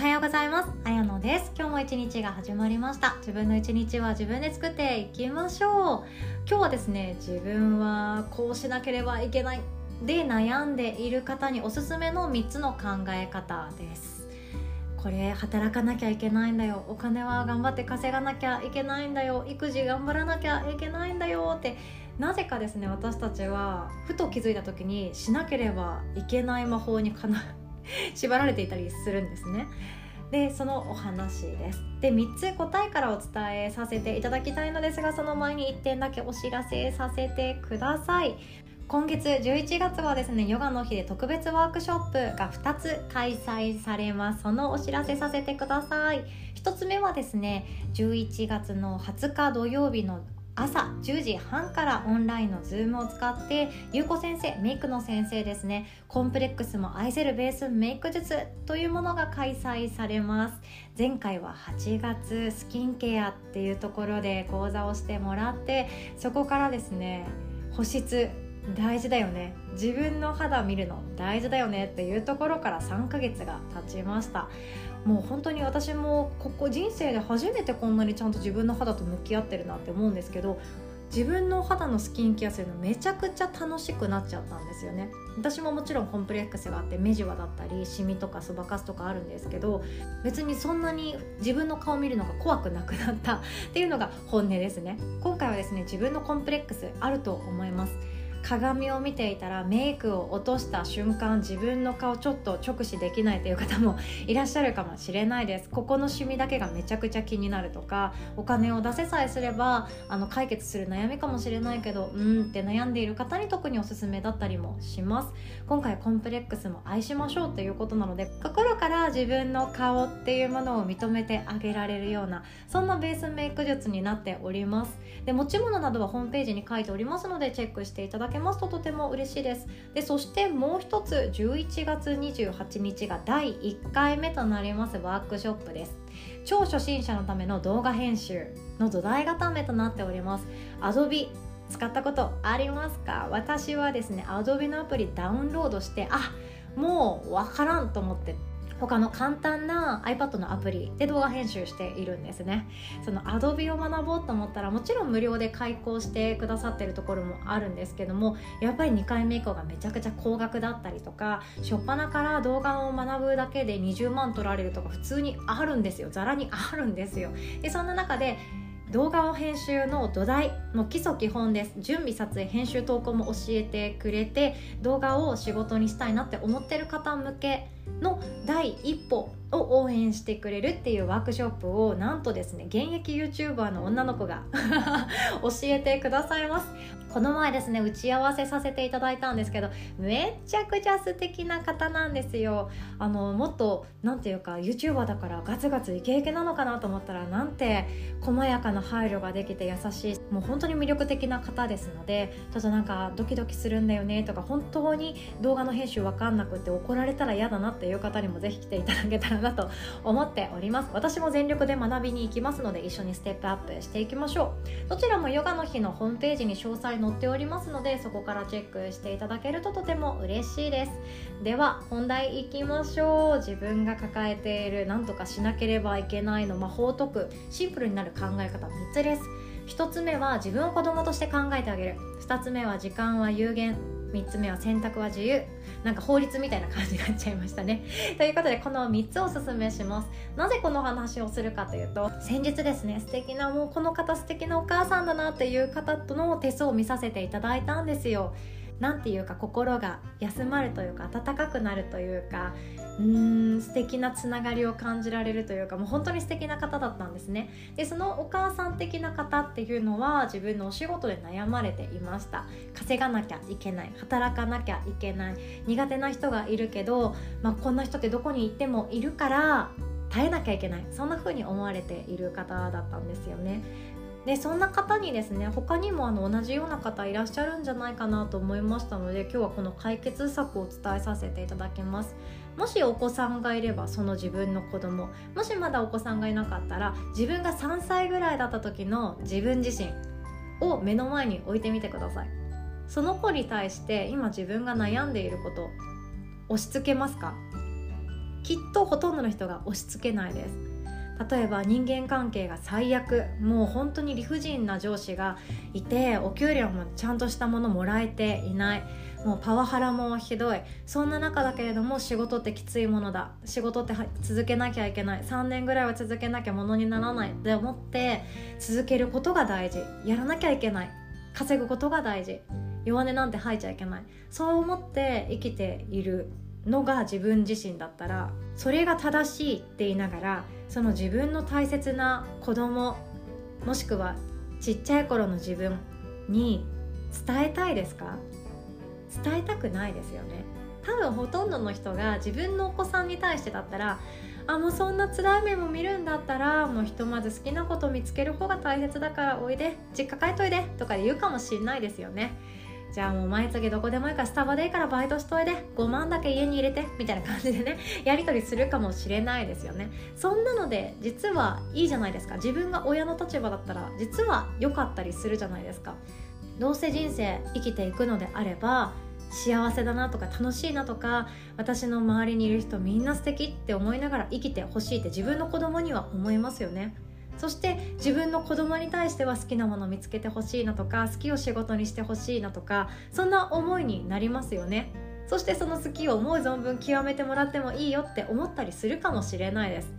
はようございます。あやのです。今日も一日が始まりました。自分の一日は自分で作っていきましょう。今日はですね自分はこうしなければいけない。で悩んでいる方におすすめの3つの考え方です。これ働かなきゃいけないんだよ。お金は頑張って稼がなきゃいけないんだよ。育児頑張らなきゃいけないんだよ。ってなぜかですね私たちはふと気づいた時にしなければいけない魔法にかな 縛られていたりするんですね。でそのお話です。で3つ答えからお伝えさせていただきたいのですがその前に1点だけお知らせさせてください。今月11月はですねヨガの日で特別ワークショップが2つ開催されます。そのお知らせさせてください。1つ目はですね11月の20日土曜日の朝10時半からオンラインの Zoom を使ってゆうこ先生メイクの先生ですね。コンプレックスも愛せるベースメイク術というものが開催されます。前回は8月スキンケアっていうところで講座をしてもらってそこからですね保湿大事だよね。自分の肌見るの大事だよねっていうところから3ヶ月が経ちました。もう本当に私もここ人生で初めてこんなにちゃんと自分の肌と向き合ってるなって思うんですけど自分の肌のスキンケアするのめちゃくちゃ楽しくなっちゃったんですよね。私ももちろんコンプレックスがあって目じわだったりシミとかそばかすとかあるんですけど別にそんなに自分の顔見るのが怖くなくなったっていうのが本音ですね。今回はですね自分のコンプレックスあると思います。鏡を見ていたらメイクを落とした瞬間自分の顔ちょっと直視できないという方もいらっしゃるかもしれないです。ここのシミだけがめちゃくちゃ気になるとかお金を出せさえすればあの解決する悩みかもしれないけどうんって悩んでいる方に特におすすめだったりもします。今回コンプレックスも愛しましょうということなので心から自分の顔っていうものを認めてあげられるようなそんなベースメイク術になっております。で持ち物などはホームページに書いておりますのでチェックしていただけますととても嬉しいです。でそしてもう一つ11月28日が第1回目となりますワークショップです。超初心者のための動画編集の土台固めとなっております。Adobe 使ったことありますか？私はですね Adobe のアプリダウンロードしてあもう分からんと思って他の簡単な iPad のアプリで動画編集しているんですね。その Adobe を学ぼうと思ったらもちろん無料で開講してくださってるところもあるんですけどもやっぱり2回目以降がめちゃくちゃ高額だったりとか初っ端から動画を学ぶだけで20万取られるとか普通にあるんですよ。ざらにあるんですよ。でそんな中で動画を編集の土台の基礎基本です。準備撮影編集投稿も教えてくれて動画を仕事にしたいなって思ってる方向けの第一歩を応援してくれるっていうワークショップをなんとですね現役 YouTuber の女の子が 教えてくださいます。この前ですね打ち合わせさせていただいたんですけどめちゃくちゃ素敵な方なんですよ。あのもっと何ていうか YouTuber だからガツガツイケイケなのかなと思ったらなんて細やかな配慮ができて優しいもう本当に魅力的な方ですのでちょっとなんかドキドキするんだよねとか本当に動画の編集わかんなくて怒られたら嫌だなっていう方にもぜひ来ていただけたらなと思っております。私も全力で学びに行きますので一緒にステップアップしていきましょう。どちらもヨガの日のホームページに詳細載っておりますのでそこからチェックしていただけるととても嬉しいです。では本題いきましょう。自分が抱えている何とかしなければいけないの魔法解くシンプルになる考え方3つです。1つ目は自分を子供として考えてあげる。2つ目は時間は有限。3つ目は選択は自由。なんか法律みたいな感じになっちゃいましたね。ということでこの3つをおすすめします。なぜこの話をするかというと先日ですね素敵なもうこの方素敵なお母さんだなっていう方との手相を見させていただいたんですよ。なんていうか心が休まるというか温かくなるというかうーん素敵なつながりを感じられるというかもう本当に素敵な方だったんですね。でそのお母さん的な方っていうのは自分のお仕事で悩まれていました。稼がなきゃいけない働かなきゃいけない苦手な人がいるけど、まあ、こんな人ってどこに行ってもいるから耐えなきゃいけないそんな風に思われている方だったんですよね。でそんな方にですね他にもあの同じような方いらっしゃるんじゃないかなと思いましたので今日はこの解決策を伝えさせていただきます。もしお子さんがいればその自分の子供。もしまだお子さんがいなかったら自分が3歳ぐらいだった時の自分自身を目の前に置いてみてください。その子に対して今自分が悩んでいること押し付けますか？きっとほとんどの人が押し付けないです。例えば人間関係が最悪もう本当に理不尽な上司がいてお給料もちゃんとしたものもらえていない。もうパワハラもひどい。そんな中だけれども仕事ってきついものだ。仕事って続けなきゃいけない。3年ぐらいは続けなきゃものにならない。って思って続けることが大事。やらなきゃいけない。稼ぐことが大事。弱音なんて吐いちゃいけない。そう思って生きている。のが自分自身だったらそれが正しいって言いながらその自分の大切な子供もしくはちっちゃい頃の自分に伝えたいですか？伝えたくないですよね。多分ほとんどの人が自分のお子さんに対してだったらあもうそんな辛い目も見るんだったらもうひとまず好きなこと見つける方が大切だからおいで実家帰っといでとかで言うかもしんないですよね。じゃあもう毎月どこでもいいからスタバでいいからバイトしといで5万だけ家に入れてみたいな感じでね やり取りするかもしれないですよね。そんなので実はいいじゃないですか。自分が親の立場だったら実は良かったりするじゃないですか。どうせ人生生きていくのであれば幸せだなとか楽しいなとか私の周りにいる人みんな素敵って思いながら生きてほしいって自分の子供には思いますよね。そして自分の子供に対しては好きなもの見つけてほしいなとか好きを仕事にしてほしいなとかそんな思いになりますよね。そしてその好きを思う存分極めてもらってもいいよって思ったりするかもしれないです。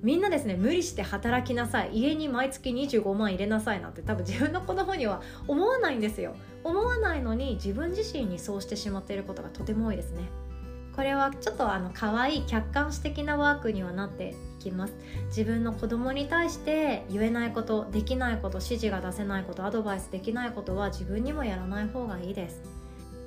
みんなですね無理して働きなさい。家に毎月25万入れなさいなんて多分自分の子供には思わないんですよ。思わないのに自分自身にそうしてしまっていることがとても多いですね。これはちょっとあの可愛い客観視的なワークにはなってきます。自分の子供に対して言えないことできないこと指示が出せないことアドバイスできないことは自分にもやらない方がいいです。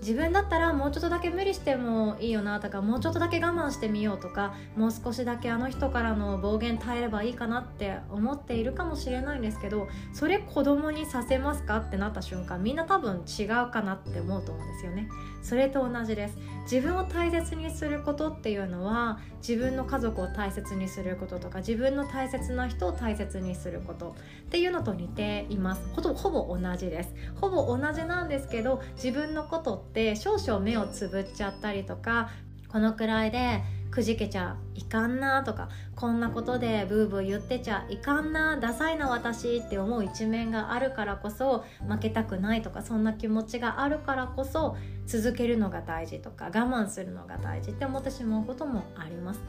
自分だったらもうちょっとだけ無理してもいいよなとかもうちょっとだけ我慢してみようとかもう少しだけあの人からの暴言耐えればいいかなって思っているかもしれないんですけどそれ子供にさせますかってなった瞬間みんな多分違うかなって思うと思うんですよね。それと同じです。自分を大切にすることっていうのは自分の家族を大切にすることとか自分の大切な人を大切にすることっていうのと似ています。ほぼほぼ同じです。ほぼ同じなんですけど自分のことって少々目をつぶっちゃったりとかこのくらいでくじけちゃいかんなとかこんなことでブーブー言ってちゃいかんなダサいな私って思う一面があるからこそ負けたくないとかそんな気持ちがあるからこそ続けるのが大事とか我慢するのが大事って思ってしまうこともあります。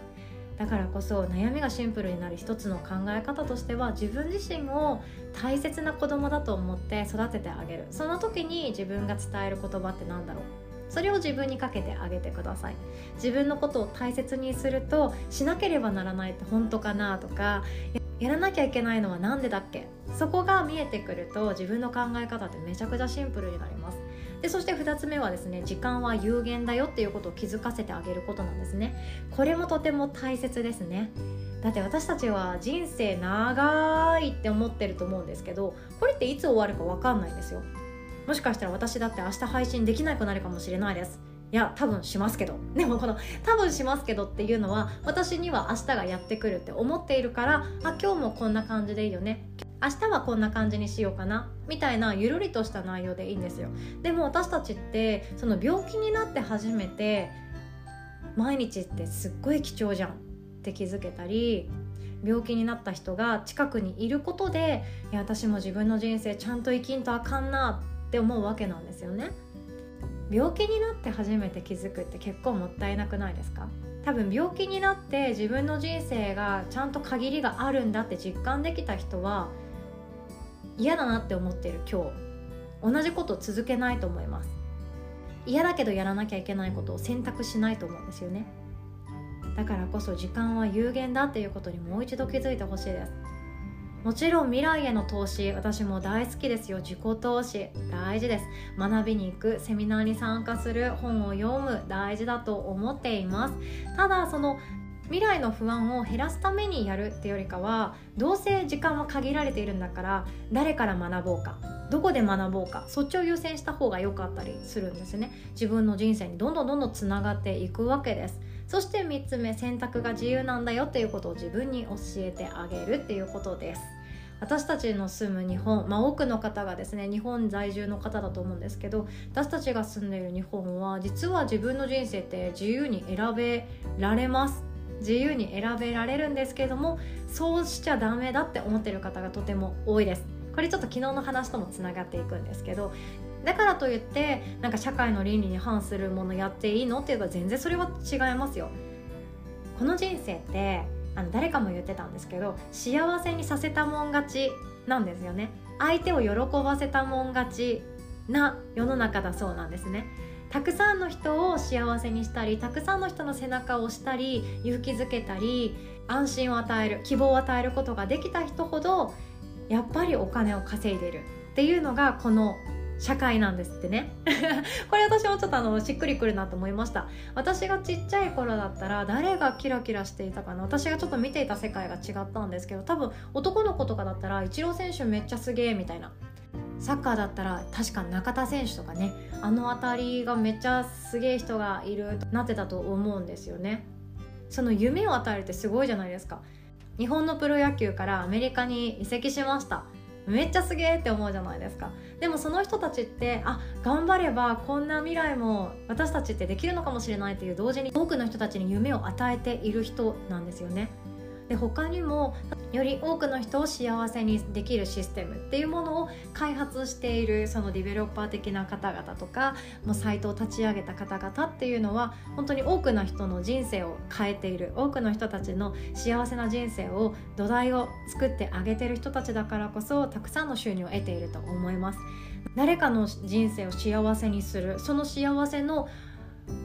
だからこそ悩みがシンプルになる一つの考え方としては自分自身を大切な子供だと思って育ててあげる。その時に自分が伝える言葉って何だろう。それを自分にかけてあげてください自分のことを大切にするとしなければならないって本当かなとかやらなきゃいけないのは何でだっけ？そこが見えてくると自分の考え方ってめちゃくちゃシンプルになります。でそして2つ目はですね時間は有限だよっていうことを気づかせてあげることなんですね。これもとても大切ですね。だって私たちは人生長いって思ってると思うんですけどこれっていつ終わるか分かんないんですよ。もしかしたら私だって明日配信できなくなるかもしれないです。いや多分しますけど。でもこの「多分しますけど」っていうのは私には明日がやってくるって思っているからあ今日もこんな感じでいいよね。明日はこんな感じにしようかなみたいなゆるりとした内容でいいんですよ。でも私たちってその病気になって初めて毎日ってすっごい貴重じゃんって気づけたり病気になった人が近くにいることでいや私も自分の人生ちゃんと生きんとあかんなって思うわけなんですよね。病気になって初めて気づくって結構もったいなくないですか？多分病気になって自分の人生がちゃんと限りがあるんだって実感できた人は嫌だなって思ってる今日。同じこと続けないと思います。嫌だけどやらなきゃいけないことを選択しないと思うんですよね。だからこそ時間は有限だっていうことにもう一度気づいてほしいです。もちろん未来への投資私も大好きですよ。自己投資大事です。学びに行くセミナーに参加する本を読む大事だと思っています。ただその未来の不安を減らすためにやるってよりかはどうせ時間は限られているんだから誰から学ぼうかどこで学ぼうかそっちを優先した方が良かったりするんですね。自分の人生にどんどんどんどんつながっていくわけです。そして3つ目選択が自由なんだよっていうことを自分に教えてあげるっていうことです。私たちの住む日本、まあ、多くの方がですね日本在住の方だと思うんですけど私たちが住んでいる日本は実は自分の人生って自由に選べられます。自由に選べられるんですけれどもそうしちゃダメだって思ってる方がとても多いです。これちょっと昨日の話ともつながっていくんですけどだからといってなんか社会の倫理に反するものやっていいのっていうか全然それは違いますよ。この人生ってあの誰かも言ってたんですけど幸せにさせたもん勝ちなんですよね。相手を喜ばせたもん勝ちな世の中だそうなんですね。たくさんの人を幸せにしたりたくさんの人の背中を押したり勇気づけたり安心を与える希望を与えることができた人ほどやっぱりお金を稼いでる。っていうのがこの社会なんですってね。これ私もちょっとあのしっくりくるなと思いました。私がちっちゃい頃だったら誰がキラキラしていたかな。私がちょっと見ていた世界が違ったんですけど多分男の子とかだったらイチロー選手めっちゃすげえみたいな。サッカーだったら確か中田選手とかねあの辺りがめっちゃすげえ人がいるなってたと思うんですよね。その夢を与えるってすごいじゃないですか。日本のプロ野球からアメリカに移籍しました。めっちゃすげえって思うじゃないですか。でもその人たちってあ頑張ればこんな未来も私たちってできるのかもしれないっていう同時に多くの人たちに夢を与えている人なんですよね。で他にもより多くの人を幸せにできるシステムっていうものを開発しているそのディベロッパー的な方々とかもうサイトを立ち上げた方々っていうのは本当に多くの人の人生を変えている多くの人たちの幸せな人生を土台を作ってあげてる人たちだからこそたくさんの収入を得ていると思います。誰かの人生を幸せにするその幸せの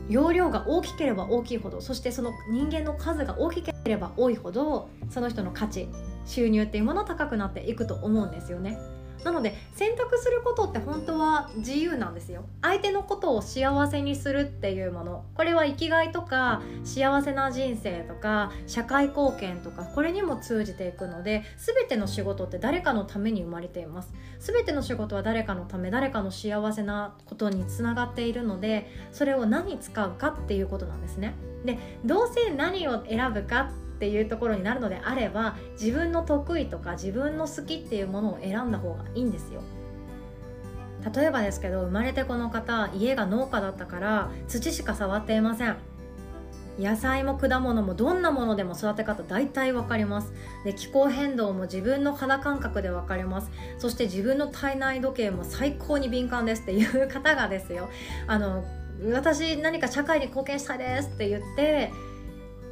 容量が大きければ大きいほどそしてその人間の数が大きければ多いほどその人の価値収入っていうもの高くなっていくと思うんですよね。なので選択することって本当は自由なんですよ。相手のことを幸せにするっていうもの。これは生きがいとか幸せな人生とか社会貢献とかこれにも通じていくので全ての仕事って誰かのために生まれています。全ての仕事は誰かのため誰かの幸せなことにつながっているのでそれを何使うかっていうことなんですね。でどうせ何を選ぶかってていうところになるのであれば自分の得意とか自分の好きっていうものを選んだ方がいいんですよ。例えばですけど生まれてこの方家が農家だったから土しか触っていません。野菜も果物もどんなものでも育て方大体分かります。で気候変動も自分の肌感覚で分かります。そして自分の体内時計も最高に敏感です。っていう方がですよ。あの私何か社会に貢献したいですって言って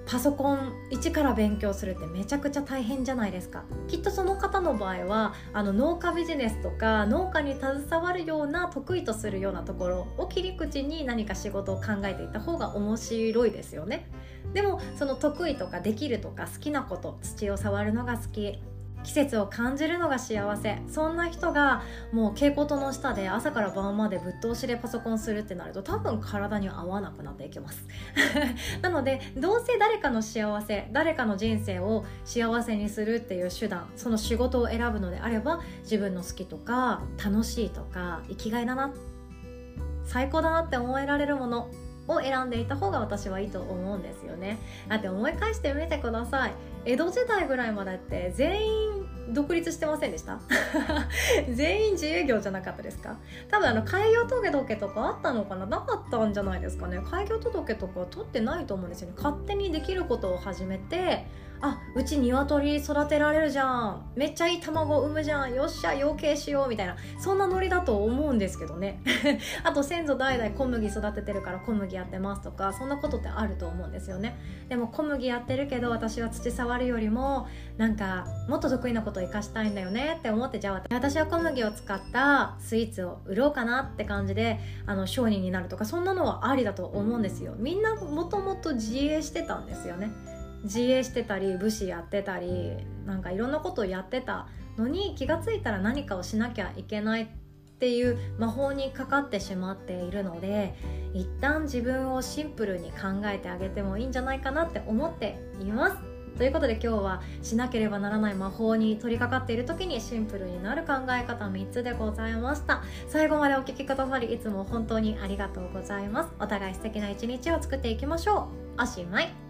パソコン一から勉強するってめちゃくちゃ大変じゃないですか。きっとその方の場合はあの農家ビジネスとか農家に携わるような得意とするようなところを切り口に何か仕事を考えていた方が面白いですよね。でもその得意とかできるとか好きなこと土を触るのが好き。季節を感じるのが幸せ。そんな人がもう蛍光灯の下で朝から晩までぶっ通しでパソコンするってなると多分体に合わなくなっていきます。なのでどうせ誰かの幸せ誰かの人生を幸せにするっていう手段その仕事を選ぶのであれば自分の好きとか楽しいとか生きがいだな最高だなって思えられるものを選んでいた方が私はいいと思うんですよね。だって思い返してみてください。江戸時代ぐらいまでって全員独立してませんでした？全員自営業じゃなかったですか？多分あの開業届とかあったのかな？なかったんじゃないですかね。開業届とか取ってないと思うんですよね。勝手にできることを始めてあうち鶏育てられるじゃん。めっちゃいい卵産むじゃん。よっしゃ養鶏しようみたいな。そんなノリだと思うんですけどね。あと先祖代々小麦育ててるから小麦やってますとかそんなことってあると思うんですよね。でも小麦やってるけど私は土触るよりもなんかもっと得意なことを生かしたいんだよね。って思ってじゃあ私は小麦を使ったスイーツを売ろうかなって感じであの商人になるとかそんなのはありだと思うんですよ。みんなもともと自営してたんですよね。自衛してたり武士やってたりなんかいろんなことをやってたのに気が付いたら何かをしなきゃいけないっていう魔法にかかってしまっているので一旦自分をシンプルに考えてあげてもいいんじゃないかなって思っています。ということで今日はしなければならない魔法に取り掛かっている時にシンプルになる考え方3つでございました。最後までお聴きくださりいつも本当にありがとうございます。お互い素敵な一日を作っていきましょう。おしまい